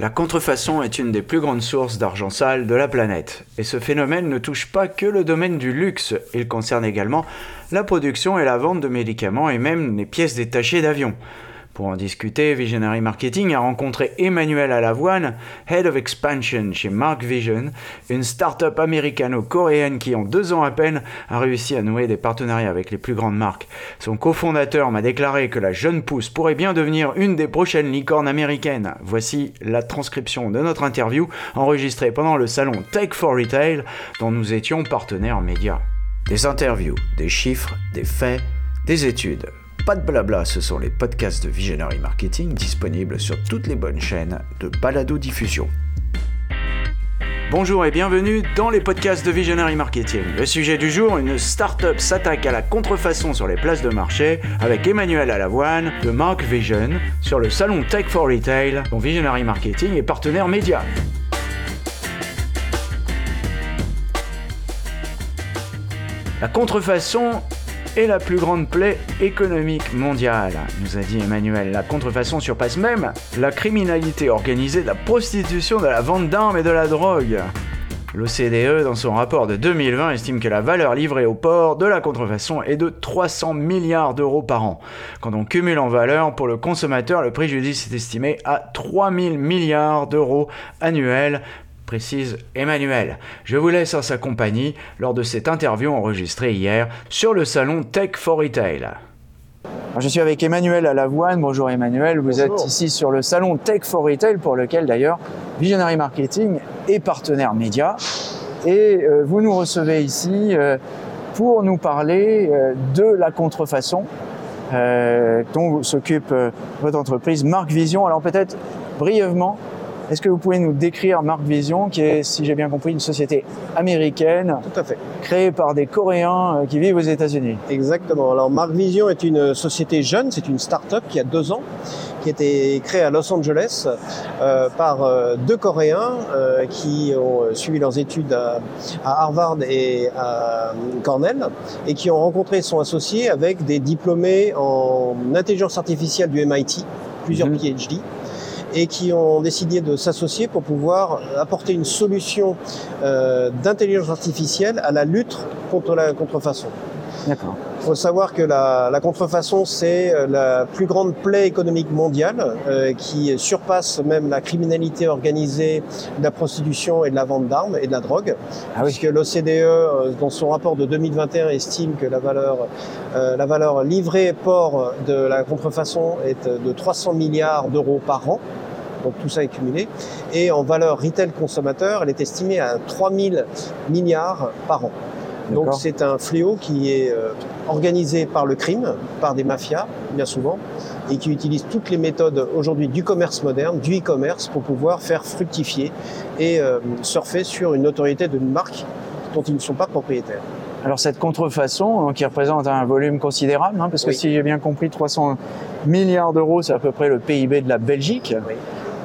La contrefaçon est une des plus grandes sources d'argent sale de la planète. Et ce phénomène ne touche pas que le domaine du luxe, il concerne également la production et la vente de médicaments et même les pièces détachées d'avions. Pour en discuter, Visionary Marketing a rencontré Emmanuel Alavoine, Head of Expansion chez Mark Vision, une start-up américano-coréenne qui, en deux ans à peine, a réussi à nouer des partenariats avec les plus grandes marques. Son cofondateur m'a déclaré que la jeune pousse pourrait bien devenir une des prochaines licornes américaines. Voici la transcription de notre interview enregistrée pendant le salon Tech for Retail dont nous étions partenaires médias. Des interviews, des chiffres, des faits, des études. Pas de blabla, ce sont les podcasts de Visionary Marketing disponibles sur toutes les bonnes chaînes de balado-diffusion. Bonjour et bienvenue dans les podcasts de Visionary Marketing. Le sujet du jour, une start-up s'attaque à la contrefaçon sur les places de marché avec Emmanuel Alavoine de Mark Vision sur le salon Tech for Retail dont Visionary Marketing est partenaire média. La contrefaçon est la plus grande plaie économique mondiale, nous a dit Emmanuel. La contrefaçon surpasse même la criminalité organisée, la prostitution, de la vente d'armes et de la drogue. L'OCDE, dans son rapport de 2020, estime que la valeur livrée au port de la contrefaçon est de 300 milliards d'euros par an. Quand on cumule en valeur, pour le consommateur, le préjudice est estimé à 3000 milliards d'euros annuels précise Emmanuel. Je vous laisse en sa compagnie lors de cette interview enregistrée hier sur le salon Tech for Retail. Je suis avec Emmanuel Alavoine. Bonjour Emmanuel, vous êtes ici sur le salon Tech for Retail pour lequel d'ailleurs Visionary Marketing est partenaire média. Et euh, vous nous recevez ici euh, pour nous parler euh, de la contrefaçon dont s'occupe votre entreprise Marc Vision. Alors peut-être brièvement, est-ce que vous pouvez nous décrire Mark Vision, qui est, si j'ai bien compris, une société américaine, Tout à fait. créée par des Coréens euh, qui vivent aux États-Unis? Exactement. Alors Mark Vision est une société jeune, c'est une start-up qui a deux ans, qui a été créée à Los Angeles euh, par euh, deux Coréens euh, qui ont suivi leurs études à, à, Harvard et à Cornell et qui ont rencontré son associé avec des diplômés en intelligence artificielle du MIT, plusieurs Mhm. PhD et qui ont décidé de s'associer pour pouvoir apporter une solution euh, d'intelligence artificielle à la lutte contre la contrefaçon. D'accord. Il faut savoir que la, la contrefaçon, c'est euh, la plus grande plaie économique mondiale euh, qui surpasse même la criminalité organisée, de la prostitution et de la vente d'armes et de la drogue. Ah oui. Puisque l'OCDE, euh, dans son rapport de 2021, estime que la valeur, euh, la valeur livrée port de la contrefaçon est de 300 milliards d'euros par an. Donc tout ça est cumulé. Et en valeur retail consommateur, elle est estimée à 3000 milliards par an. Donc c'est un fléau qui est euh, organisé par le crime, par des mafias bien souvent, et qui utilise toutes les méthodes aujourd'hui du commerce moderne, du e-commerce, pour pouvoir faire fructifier et euh, surfer sur une notoriété d'une marque dont ils ne sont pas propriétaires. Alors cette contrefaçon, hein, qui représente un volume considérable, hein, parce que Oui. si j'ai bien compris, 300 milliards d'euros, c'est à peu près le PIB de la Belgique. Oui.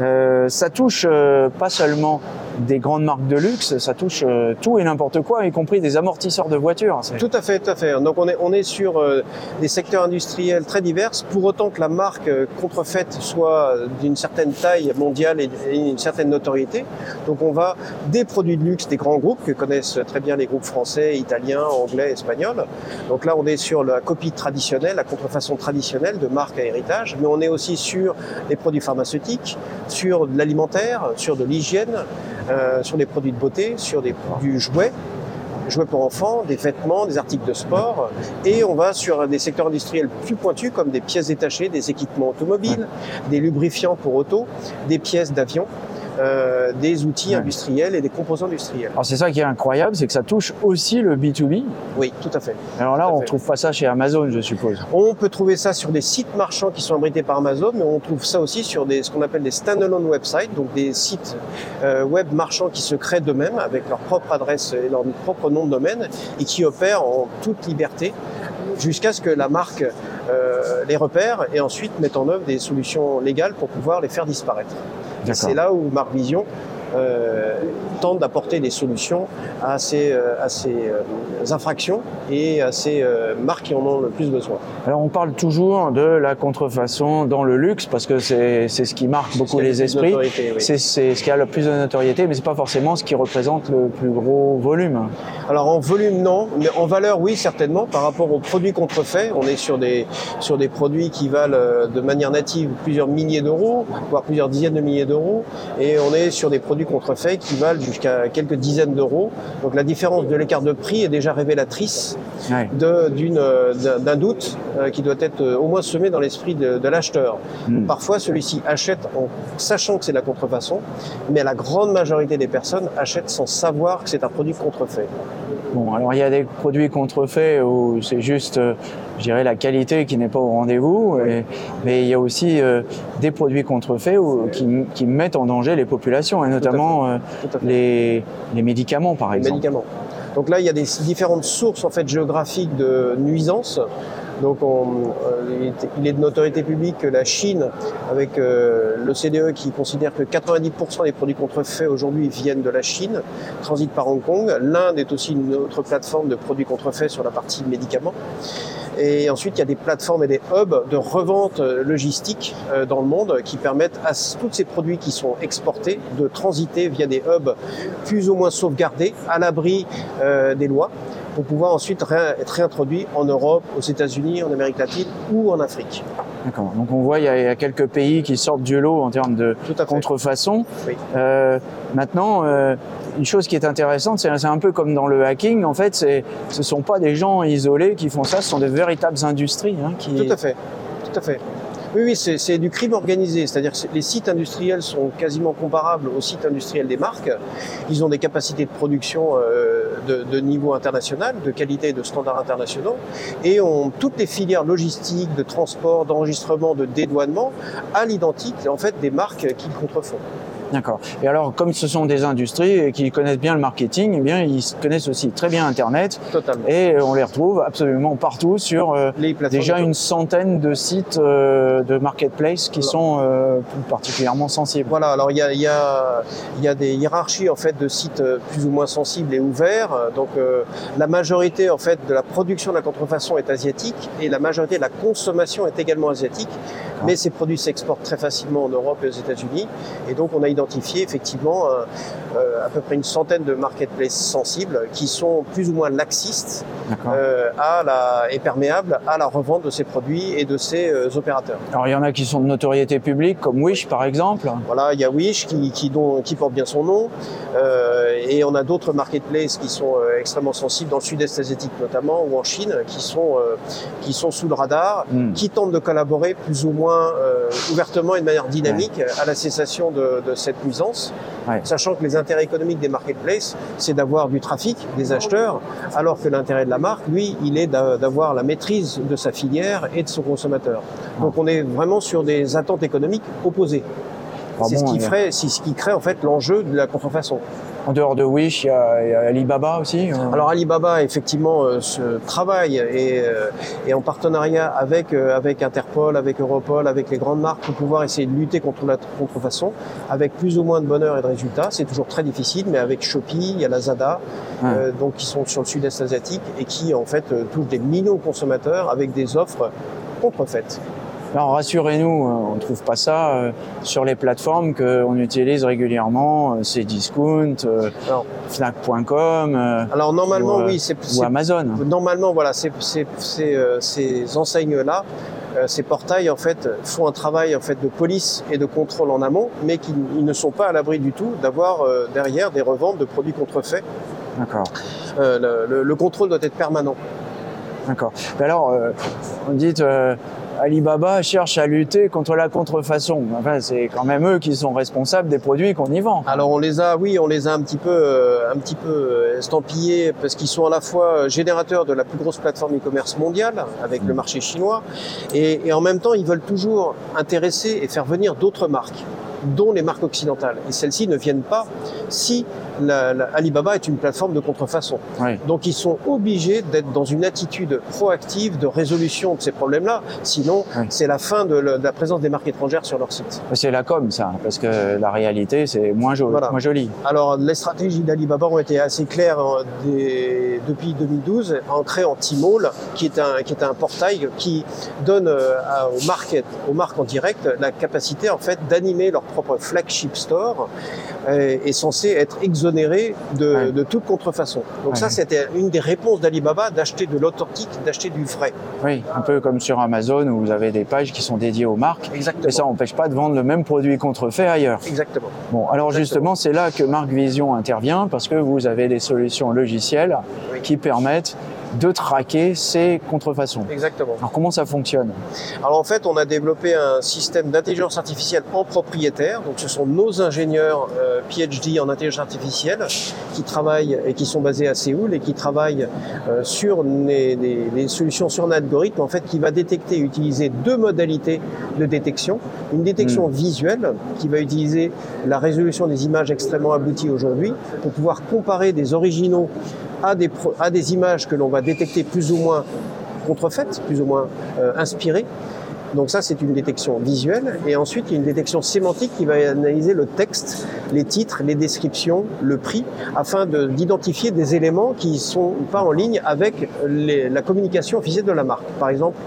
Euh, ça touche euh, pas seulement des grandes marques de luxe, ça touche euh, tout et n'importe quoi, y compris des amortisseurs de voitures. Tout à fait, tout à fait. Donc on est, on est sur euh, des secteurs industriels très divers, pour autant que la marque euh, contrefaite soit d'une certaine taille mondiale et, et une certaine notoriété. Donc on va des produits de luxe des grands groupes que connaissent très bien les groupes français, italiens, anglais, espagnols. Donc là on est sur la copie traditionnelle, la contrefaçon traditionnelle de marque à héritage, mais on est aussi sur les produits pharmaceutiques, sur de l'alimentaire, sur de l'hygiène, euh, sur des produits de beauté, sur des, du jouet jouets pour enfants, des vêtements, des articles de sport, et on va sur des secteurs industriels plus pointus comme des pièces détachées, des équipements automobiles, des lubrifiants pour auto, des pièces d'avion, euh, des outils industriels et des composants industriels. Alors c'est ça qui est incroyable, c'est que ça touche aussi le B2B. Oui, tout à fait. Alors là, on fait. trouve pas ça chez Amazon, je suppose. On peut trouver ça sur des sites marchands qui sont abrités par Amazon, mais on trouve ça aussi sur des, ce qu'on appelle des standalone websites, donc des sites euh, web marchands qui se créent d'eux-mêmes avec leur propre adresse et leur propre nom de domaine et qui opèrent en toute liberté jusqu'à ce que la marque euh, les repère et ensuite mette en œuvre des solutions légales pour pouvoir les faire disparaître. C'est là où Marc Vision euh, d'apporter des solutions à ces, à ces infractions et à ces marques qui en ont le plus besoin. Alors on parle toujours de la contrefaçon dans le luxe parce que c'est ce qui marque beaucoup les esprits. C'est ce qui a le plus de notoriété, mais c'est pas forcément ce qui représente le plus gros volume. Alors en volume non, mais en valeur oui certainement par rapport aux produits contrefaits. On est sur des sur des produits qui valent de manière native plusieurs milliers d'euros, voire plusieurs dizaines de milliers d'euros, et on est sur des produits contrefaits qui valent jusqu'à quelques dizaines d'euros. Donc la différence de l'écart de prix est déjà révélatrice d'un doute euh, qui doit être euh, au moins semé dans l'esprit de, l'acheteur. Hmm. Parfois, celui-ci achète en sachant que c'est la contrefaçon, mais la grande majorité des personnes achètent sans savoir que c'est un produit contrefait. Bon, alors il y a des produits contrefaits où c'est juste, euh, je dirais, la qualité qui n'est pas au rendez-vous, mais il y a aussi des produits contrefaits qui, mettent en danger les populations, et notamment les, les, médicaments, par exemple. Médicaments. Donc là, il y a des différentes sources en fait géographiques de nuisances. Donc euh, il est de notoriété publique que la Chine, avec euh, le CDE qui considère que 90% des produits contrefaits aujourd'hui viennent de la Chine, transitent par Hong Kong. L'Inde est aussi une autre plateforme de produits contrefaits sur la partie médicaments. Et ensuite, il y a des plateformes et des hubs de revente logistique euh, dans le monde qui permettent à tous ces produits qui sont exportés de transiter via des hubs plus ou moins sauvegardés, à l'abri des lois, pour pouvoir ensuite être réintroduits en Europe, aux États-Unis, en Amérique latine ou en Afrique. D'accord. Donc on voit il y, a, quelques pays qui sortent du lot en termes de contrefaçon. Euh, maintenant, euh, une chose qui est intéressante, c'est un peu comme dans le hacking. En fait, ce ne sont pas des gens isolés qui font ça, ce sont des véritables industries. Hein, qui... Tout à fait. Tout à fait. Oui, oui, c'est du crime organisé. C'est-à-dire que les sites industriels sont quasiment comparables aux sites industriels des marques. Ils ont des capacités de production euh, de, niveau international, de qualité et de standards internationaux, et ont toutes les filières logistiques, de transport, d'enregistrement, de dédouanement à l'identique, en fait, des marques qu'ils contrefont. D'accord. Et alors, comme ce sont des industries qui connaissent bien le marketing, eh bien, ils connaissent aussi très bien Internet. Totalement. Et on les retrouve absolument partout sur euh, déjà une centaine de sites euh, de marketplace qui sont euh, particulièrement sensibles. Voilà. Alors, il y a, y, a, y a, des hiérarchies en fait de sites plus ou moins sensibles et ouverts. Donc, la majorité en fait de la production de la contrefaçon est asiatique et la majorité de la consommation est également asiatique. Mais ces produits s'exportent très facilement en Europe et aux États-Unis. Et donc, on a identifié effectivement euh, euh, à peu près une centaine de marketplaces sensibles qui sont plus ou moins laxistes euh, à la, et perméables à la revente de ces produits et de ces opérateurs. Alors, il y en a qui sont de notoriété publique, comme Wish par exemple. Voilà, il y a Wish qui, qui, porte bien son nom. et on a d'autres marketplaces qui sont extrêmement sensibles dans le sud-est asiatique notamment ou en Chine qui sont, qui sont sous le radar, hmm. qui tentent de collaborer plus ou moins ouvertement et de manière dynamique à la cessation de, de cette nuisance, sachant que les intérêts économiques des marketplaces, c'est d'avoir du trafic, des acheteurs, alors que l'intérêt de la marque, lui, il est d'avoir la maîtrise de sa filière et de son consommateur. Donc on est vraiment sur des attentes économiques opposées. C'est ce qui ferait, c'est ce qui crée en fait l'enjeu de la contrefaçon. En dehors de Wish, il y a, Alibaba aussi euh. Alors Alibaba, effectivement, euh, se travaille et, euh, et, en partenariat avec, avec Interpol, avec Europol, avec les grandes marques pour pouvoir essayer de lutter contre la contrefaçon avec plus ou moins de bonheur et de résultats. C'est toujours très difficile, mais avec Shopee, il y a Lazada, donc qui sont sur le sud-est asiatique et qui en fait touchent des millions de consommateurs avec des offres contrefaites. Alors rassurez-nous, euh, on ne trouve pas ça euh, sur les plateformes qu'on utilise régulièrment, euh, c'est Discount, Fnac.com. Alors normalement, oui, c'est ou Amazon. Normalement, voilà, ces enseignes-là, ces portails en fait font un travail en fait de police et de contrôle en amont, mais qui ne sont pas à l'abri du tout d'avoir derrière des reventes de produits contrefaits. D'accord. Le, le, contrôle doit être permanent. D'accord. Alors, on dit Alibaba cherche à lutter contre la contrefaçon. Enfin, c'est quand même eux qui sont responsables des produits qu'on y vend. Alors on les a, oui, on les a un petit peu, euh, un petit peu euh, estampillés parce qu'ils sont à la fois générateurs de la plus grosse plateforme e-commerce mondiale avec le marché chinois et, et en même temps ils veulent toujours intéresser et faire venir d'autres marques. dont les marques occidentales. Et celles-ci ne viennent pas si Alibaba est une plateforme de contrefaçon. Donc ils sont obligés d'être dans une attitude proactive de résolution de ces problèmes-là. Sinon, c'est la fin de, la présence des marques étrangères sur leur site. C'est la com, ça, parce que la réalité, c'est moins, moins, joli. Alors, les stratégies d'Alibaba ont été assez claires hein, depuis 2012 en créant Tmall, qui est un, qui est un portail qui donne euh, aux, marques, aux marques en direct la capacité en fait d'animer leur propre flagship store euh, et, censé être de, de toute contrefaçon. Donc ça, c'était une des réponses d'Alibaba d'acheter de l'authentique, d'acheter du vrai. Oui, un peu comme sur Amazon où vous avez des pages qui sont dédiées aux marques. Exactement. Et ça n'empêche pas de vendre le même produit contrefait ailleurs. Exactement. Bon, alors justement, c'est là que Marc Vision intervient parce que vous avez des solutions logicielles qui permettent de traquer ces contrefaçons. Exactement. Alors comment ça fonctionne? Alors en fait, on a développé un système d'intelligence artificielle en propriétaire. Donc ce sont nos ingénieurs euh, PhD en intelligence artificielle qui travaillent et qui sont basés à Séoul et qui travaillent euh, sur des, solutions sur un algorithme en fait qui va détecter et utiliser deux modalités de détection. Une détection hmm. visuelle qui va utiliser la résolution des images extrêmement abouties aujourd'hui pour pouvoir comparer des originaux à des, à des images que l'on va détecter plus ou moins contrefaites, plus ou moins euh, inspirées. Donc ça, c'est une détection visuelle. Et ensuite, il y a une détection sémantique qui va analyser le texte, les titres, les descriptions, le prix, afin d'identifier des éléments qui sont pas en ligne avec la communication officielle de la marque. Par exemple,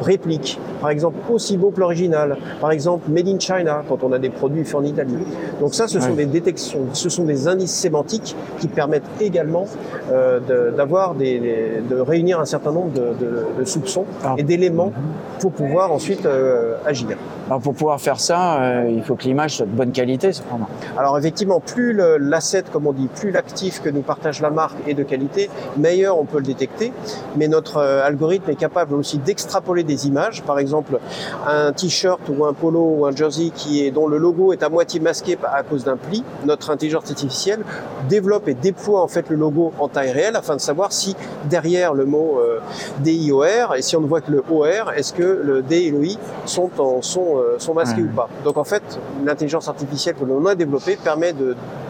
réplique, par exemple aussi beau que l'original, par exemple made in China quand on a des produits faits en Italie. Donc ça, ce sont des détections, ce sont des indices sémantiques qui permettent également euh, d'avoir des, de réunir un certain nombre de, soupçons ah. et d'éléments pour pouvoir ensuite euh, agir. Alors pour pouvoir faire ça, euh, il faut que l'image soit de bonne qualité, cependant. Alors effectivement, plus l'asset, comme on dit, plus l'actif que nous partage la marque est de qualité, meilleur on peut le détecter. Mais notre algorithme est capable aussi d'extrapoler des images. Par exemple, un t-shirt ou un polo ou un jersey qui est, dont le logo est à moitié masqué à cause d'un pli. Notre intelligence artificielle développe et déploie en fait le logo en taille réelle afin de savoir si derrière le mot euh, DIOR et si on ne voit que le OR, est-ce que le D et le I sont, en, sont, euh, sont masqués ou pas. Donc en fait, l'intelligence artificielle que l'on a développée permet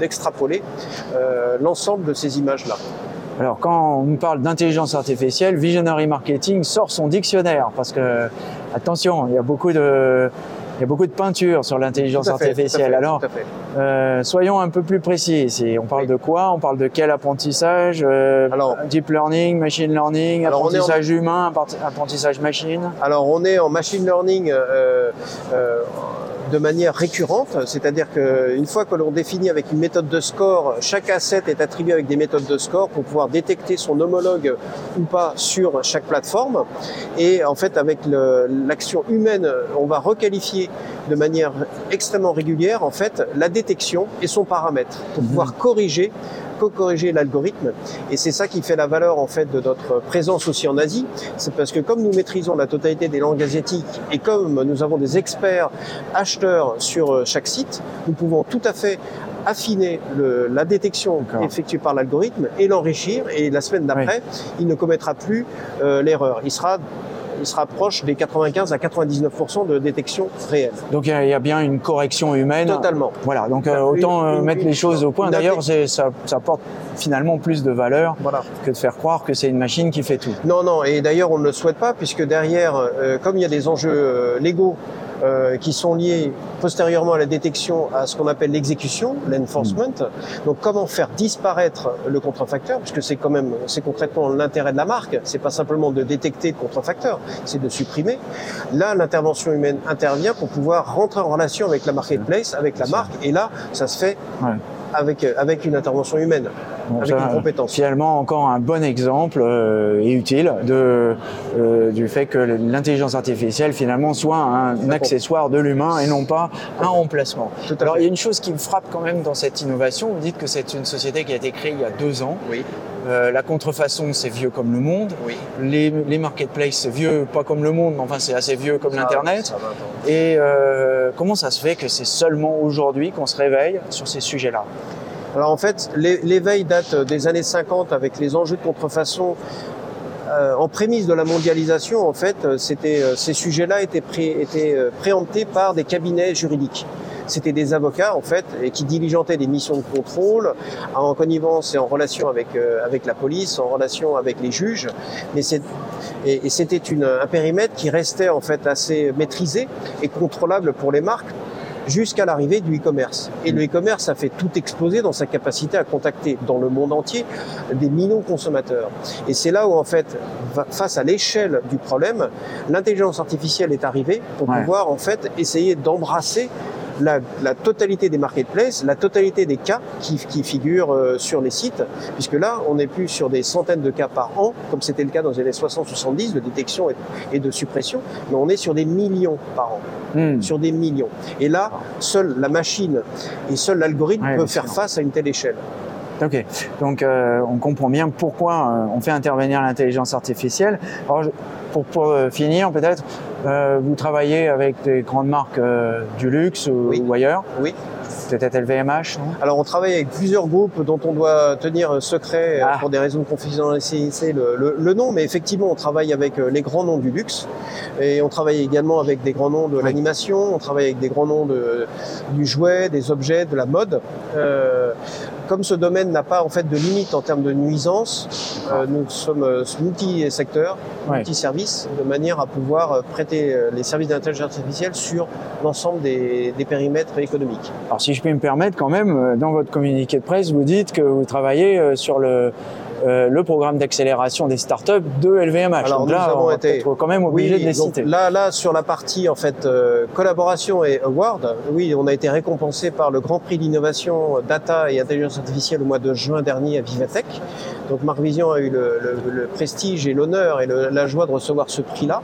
d'extrapoler euh, l'ensemble de ces images-là. Alors quand on parle d'intelligence artificielle, Visionary Marketing sort son dictionnaire parce que attention, il y a beaucoup de il y a beaucoup de peinture sur l'intelligence artificielle. Alors, euh, soyons un peu plus précis. On parle de quoi? On parle de quel apprentissage? Euh, Alors, Deep learning, machine learning, apprentissage humain, apprentissage machine? Alors, on est en machine learning euh, euh de manière récurrente, c'est-à-dire qu'une fois que l'on définit avec une méthode de score, chaque asset est attribué avec des méthodes de score pour pouvoir détecter son homologue ou pas sur chaque plateforme. Et en fait, avec l'action humaine, on va requalifier de manière extrêmement régulière en fait la détection et son paramètre pour mhm. pouvoir corriger co-corriger l'algorithme. Et c'est ça qui fait la valeur en fait de notre présence aussi en Asie. C'est parce que comme nous maîtrisons la totalité des langues asiatiques et comme nous avons des experts acheteurs sur euh, chaque site, nous pouvons tout à fait affiner le, la détection effectuée par l'algorithme et l'enrichir. Et la semaine d'après, il ne commettra plus euh, l'erreur. Il sera il se rapproche des 95 à 99% de détection réelle. Donc il y, a bien une correction humaine. Totalement. Voilà, donc euh, autant euh, mettre les choses au point. D'ailleurs, ça, ça porte finalement plus de valeur que de faire croire que c'est une machine qui fait tout. Non, non, et d'ailleurs on ne le souhaite pas puisque derrière, euh, comme il y a des enjeux légaux euh, qui sont liés postérieurement à la détection à ce qu'on appelle l'exécution, l'enforcement. Mm. Donc comment faire disparaître le contrefacteur, puisque c'est quand même, c'est concrètement l'intérêt de la marque. C'est pas simplement de détecter le contrefacteur, c'est de supprimer. Là, l'intervention humaine intervient pour pouvoir rentrer en relation avec la marketplace, avec la marque, et là, ça se fait avec, avec une intervention humaine. Avec une compétence. Finalement, encore un bon exemple euh, et utile de, euh, du fait que l'intelligence artificielle finalement soit un, accessoire de l'humain et non pas un remplacement. Alors il y a une chose qui me frappe quand même dans cette innovation. Vous dites que c'est une société qui a été créée il y a deux ans. Oui. Euh, la contrefaçon, c'est vieux comme le monde. Oui. Les, les marketplaces, c'est vieux, pas comme le monde, mais enfin c'est assez vieux comme l'Internet. Et euh, comment ça se fait que c'est seulement aujourd'hui qu'on se réveille sur ces sujets-là? Alors en fait, l'éveil date des années 50 avec les enjeux de contrefaçon. Euh, en prémisse de la mondialisation, en fait, c'était ces sujets-là étaient, pré, étaient préemptés par des cabinets juridiques. c'était des avocats en fait et qui diligentaient des missions de contrôle en connivence et en relation avec avec la police, en relation avec les juges. Mais c'est et, c'était un périmètre qui restait en fait assez maîtrisé et contrôlable pour les marques jusqu'à l'arrivée du e-commerce. Et le e-commerce a fait tout exploser dans sa capacité à contacter dans le monde entier des millions de consommateurs. Et c'est là où, en fait, face à l'échelle du problème, l'intelligence artificielle est arrivée pour pouvoir, en fait, essayer d'embrasser la, la, totalité des marketplaces, la totalité des cas qui, qui figurent euh, sur les sites, puisque là, on n'est plus sur des centaines de cas par an, comme c'était le cas dans les années 60-70 de détection et, de suppression, mais on est sur des millions par an, hmm. sur des millions. Et là, seule la machine et seul l'algorithme peuvent faire face à une telle échelle. Ok, donc euh, on comprend bien pourquoi euh, on fait intervenir l'intelligence artificielle. Alors, pour, pour euh, finir, peut-être, euh, vous travaillez avec des grandes marques euh, du luxe ou, ailleurs Oui. Peut-être LVMH Alors on travaille avec plusieurs groupes dont on doit tenir secret ah. pour des raisons de confidentialité le, le, nom, mais effectivement on travaille avec les grands noms du luxe et on travaille également avec des grands noms de l'animation, on travaille avec des grands noms de, du jouet, des objets, de la mode. Euh, comme ce domaine n'a pas en fait de limite en termes de nuisance, euh, nous sommes multi-secteurs, multi-services, de manière à pouvoir prêter les services d'intelligence artificielle sur l'ensemble des, des, périmètres économiques. Alors si je peux me permettre quand même, dans votre communiqué de presse, vous dites que vous travaillez sur le euh, le programme d'accélération des startups de LVMH. Alors Donc là, nous avons été quand même obligé de les citer. Là, là, sur la partie en fait euh, collaboration et award, oui, on a été récompensé par le Grand Prix d'innovation data et intelligence artificielle au mois de juin dernier à Vivatech. Donc Marc Vision a eu le, le, le prestige et l'honneur et la joie de recevoir ce prix-là.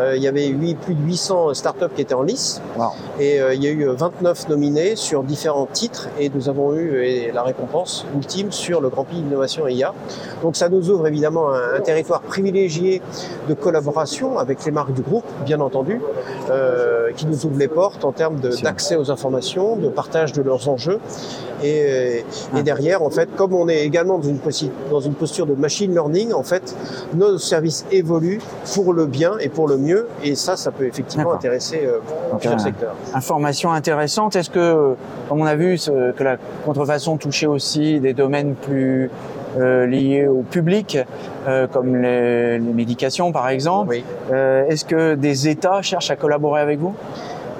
Euh, il y avait 8, plus de 800 startups qui étaient en lice et il y a eu 29 nominés sur différents titres et nous avons eu la récompense ultime sur le Grand Prix d'innovation IA. Donc ça nous ouvre évidemment un, territoire privilégié de collaboration avec les marques du groupe, bien entendu, euh, qui nous ouvre les portes en termes d'accès aux informations, de partage de leurs enjeux. Et, et, derrière, en fait, comme on est également dans une, dans une posture de machine learning, en fait, nos services évoluent pour le bien et pour le mieux. Et ça, ça peut effectivement intéresser euh, plusieurs secteurs. Information intéressante. Est-ce que, comme on a vu, que la contrefaçon touchait aussi des domaines plus euh, liés au public, euh, comme les, médications par exemple. Euh, est-ce que des États cherchent à collaborer avec vous?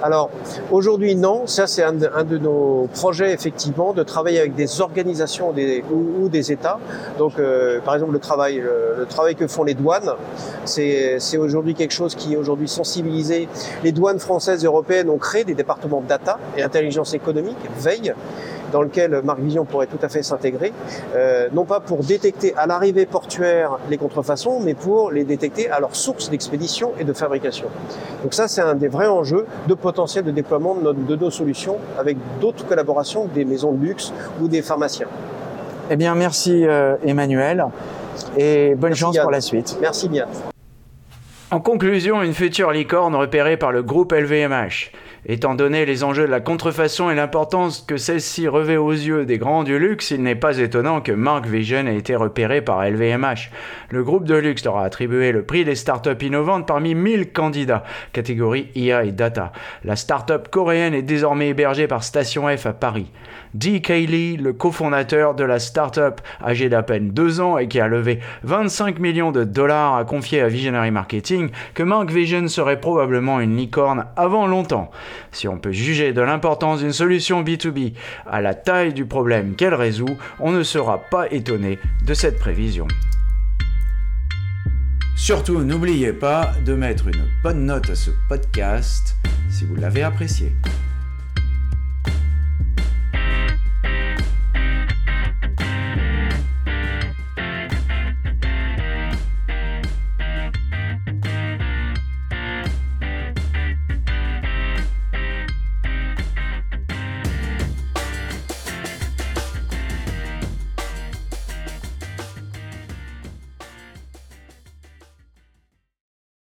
Alors aujourd'hui non, ça c'est un, de nos projets effectivement de travailler avec des organisations des, ou, des États. Donc par exemple le travail, le, travail que font les douanes, c'est aujourd'hui quelque chose qui est aujourd'hui sensibilisé. Les douanes françaises et européennes ont créé des départements data et intelligence économique, veille dans lequel Marc Vision pourrait tout à fait s'intégrer, euh, non pas pour détecter à l'arrivée portuaire les contrefaçons, mais pour les détecter à leur source d'expédition et de fabrication. Donc ça, c'est un des vrais enjeux de potentiel de déploiement de, nos solutions avec d'autres collaborations, des maisons de luxe ou des pharmaciens. Eh bien, merci euh, Emmanuel et bonne chance pour la suite. Merci bien. En conclusion, une future licorne repérée par le groupe LVMH. Étant donné les enjeux de la contrefaçon et l'importance que celle-ci revêt aux yeux des grands du luxe, il n'est pas étonnant que Mark Vision ait été repéré par LVMH. Le groupe de luxe leur a attribué le prix des startups innovantes parmi 1000 candidats, catégorie IA et data. La startup coréenne est désormais hébergée par Station F à Paris. D.K. Lee, le cofondateur de la startup âgé d'à peine deux ans et qui a levé 25 millions de dollars, a confié à Visionary Marketing que Mark Vision serait probablement une licorne avant longtemps. Si on peut juger de l'importance d'une solution B2B à la taille du problème qu'elle résout, on ne sera pas étonné de cette prévision. Surtout, n'oubliez pas de mettre une bonne note à ce podcast si vous l'avez apprécié.